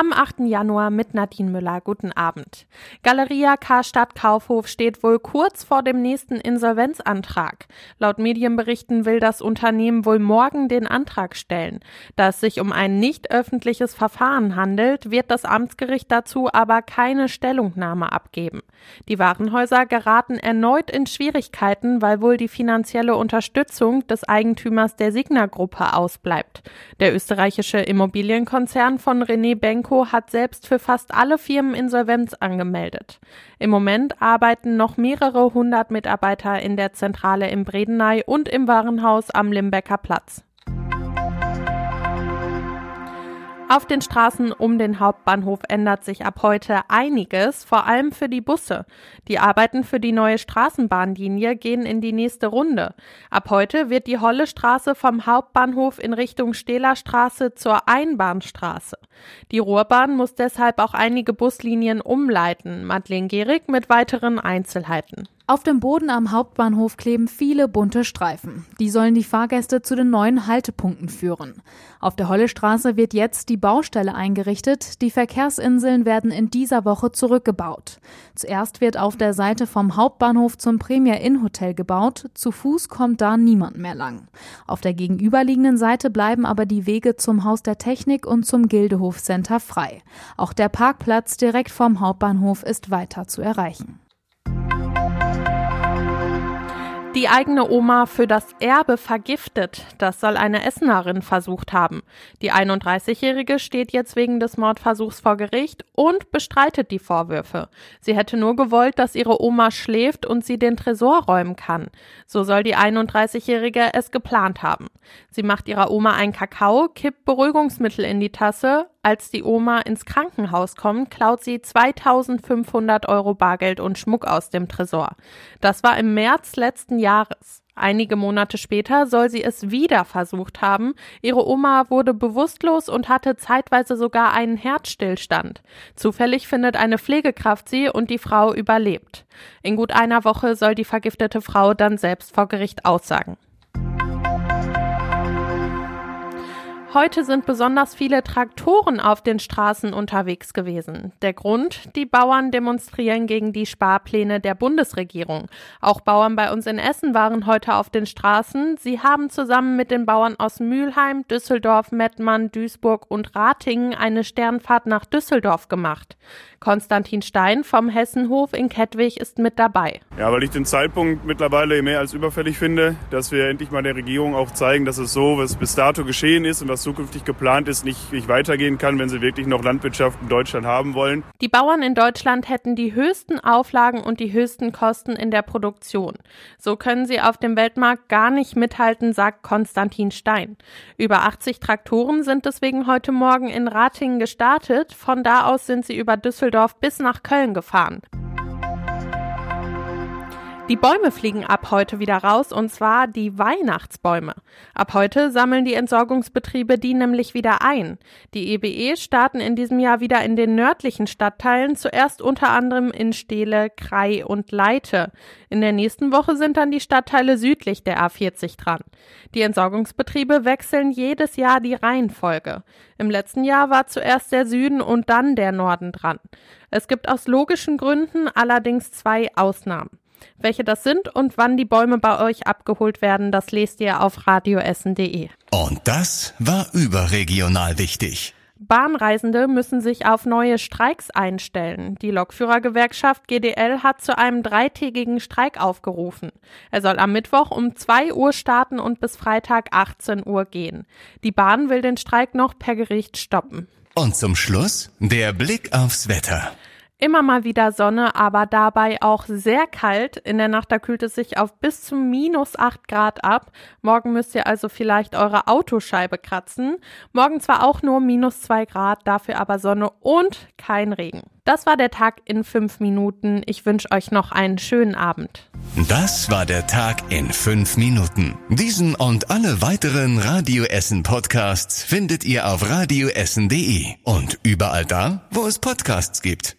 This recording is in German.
am 8. Januar mit Nadine Müller. Guten Abend. Galeria Karstadt Kaufhof steht wohl kurz vor dem nächsten Insolvenzantrag. Laut Medienberichten will das Unternehmen wohl morgen den Antrag stellen. Da es sich um ein nicht öffentliches Verfahren handelt, wird das Amtsgericht dazu aber keine Stellungnahme abgeben. Die Warenhäuser geraten erneut in Schwierigkeiten, weil wohl die finanzielle Unterstützung des Eigentümers der Signa-Gruppe ausbleibt. Der österreichische Immobilienkonzern von René Benko Co. hat selbst für fast alle Firmen Insolvenz angemeldet. Im Moment arbeiten noch mehrere hundert Mitarbeiter in der Zentrale im Bredeney und im Warenhaus am Limbecker Platz. Auf den Straßen um den Hauptbahnhof ändert sich ab heute einiges, vor allem für die Busse. Die Arbeiten für die neue Straßenbahnlinie gehen in die nächste Runde. Ab heute wird die Holle Straße vom Hauptbahnhof in Richtung Stehlerstraße zur Einbahnstraße. Die Ruhrbahn muss deshalb auch einige Buslinien umleiten. Madeleine Gehrig mit weiteren Einzelheiten. Auf dem Boden am Hauptbahnhof kleben viele bunte Streifen. Die sollen die Fahrgäste zu den neuen Haltepunkten führen. Auf der Hollestraße wird jetzt die Baustelle eingerichtet. Die Verkehrsinseln werden in dieser Woche zurückgebaut. Zuerst wird auf der Seite vom Hauptbahnhof zum Premier Inn Hotel gebaut. Zu Fuß kommt da niemand mehr lang. Auf der gegenüberliegenden Seite bleiben aber die Wege zum Haus der Technik und zum Gildehof Center frei. Auch der Parkplatz direkt vom Hauptbahnhof ist weiter zu erreichen. Die eigene Oma für das Erbe vergiftet. Das soll eine Essenerin versucht haben. Die 31-Jährige steht jetzt wegen des Mordversuchs vor Gericht und bestreitet die Vorwürfe. Sie hätte nur gewollt, dass ihre Oma schläft und sie den Tresor räumen kann. So soll die 31-Jährige es geplant haben. Sie macht ihrer Oma ein Kakao, kippt Beruhigungsmittel in die Tasse, als die Oma ins Krankenhaus kommt, klaut sie 2500 Euro Bargeld und Schmuck aus dem Tresor. Das war im März letzten Jahres. Einige Monate später soll sie es wieder versucht haben. Ihre Oma wurde bewusstlos und hatte zeitweise sogar einen Herzstillstand. Zufällig findet eine Pflegekraft sie und die Frau überlebt. In gut einer Woche soll die vergiftete Frau dann selbst vor Gericht aussagen. Heute sind besonders viele Traktoren auf den Straßen unterwegs gewesen. Der Grund, die Bauern demonstrieren gegen die Sparpläne der Bundesregierung. Auch Bauern bei uns in Essen waren heute auf den Straßen. Sie haben zusammen mit den Bauern aus Mülheim, Düsseldorf, Mettmann, Duisburg und Ratingen eine Sternfahrt nach Düsseldorf gemacht. Konstantin Stein vom Hessenhof in Kettwig ist mit dabei. Ja, weil ich den Zeitpunkt mittlerweile mehr als überfällig finde, dass wir endlich mal der Regierung auch zeigen, dass es so, was bis dato geschehen ist und was zukünftig geplant ist, nicht, nicht weitergehen kann, wenn sie wirklich noch Landwirtschaft in Deutschland haben wollen. Die Bauern in Deutschland hätten die höchsten Auflagen und die höchsten Kosten in der Produktion. So können sie auf dem Weltmarkt gar nicht mithalten, sagt Konstantin Stein. Über 80 Traktoren sind deswegen heute Morgen in Ratingen gestartet. Von da aus sind sie über Düsseldorf bis nach Köln gefahren. Die Bäume fliegen ab heute wieder raus und zwar die Weihnachtsbäume. Ab heute sammeln die Entsorgungsbetriebe die nämlich wieder ein. Die EBE starten in diesem Jahr wieder in den nördlichen Stadtteilen, zuerst unter anderem in Stehle, Krei und Leite. In der nächsten Woche sind dann die Stadtteile südlich der A40 dran. Die Entsorgungsbetriebe wechseln jedes Jahr die Reihenfolge. Im letzten Jahr war zuerst der Süden und dann der Norden dran. Es gibt aus logischen Gründen allerdings zwei Ausnahmen. Welche das sind und wann die Bäume bei euch abgeholt werden, das lest ihr auf radioessen.de. Und das war überregional wichtig. Bahnreisende müssen sich auf neue Streiks einstellen. Die Lokführergewerkschaft GDL hat zu einem dreitägigen Streik aufgerufen. Er soll am Mittwoch um 2 Uhr starten und bis Freitag 18 Uhr gehen. Die Bahn will den Streik noch per Gericht stoppen. Und zum Schluss der Blick aufs Wetter. Immer mal wieder Sonne, aber dabei auch sehr kalt. In der Nacht da kühlt es sich auf bis zu minus 8 Grad ab. Morgen müsst ihr also vielleicht eure Autoscheibe kratzen. Morgen zwar auch nur minus 2 Grad, dafür aber Sonne und kein Regen. Das war der Tag in 5 Minuten. Ich wünsche euch noch einen schönen Abend. Das war der Tag in 5 Minuten. Diesen und alle weiteren Radio Essen Podcasts findet ihr auf radioessen.de und überall da, wo es Podcasts gibt.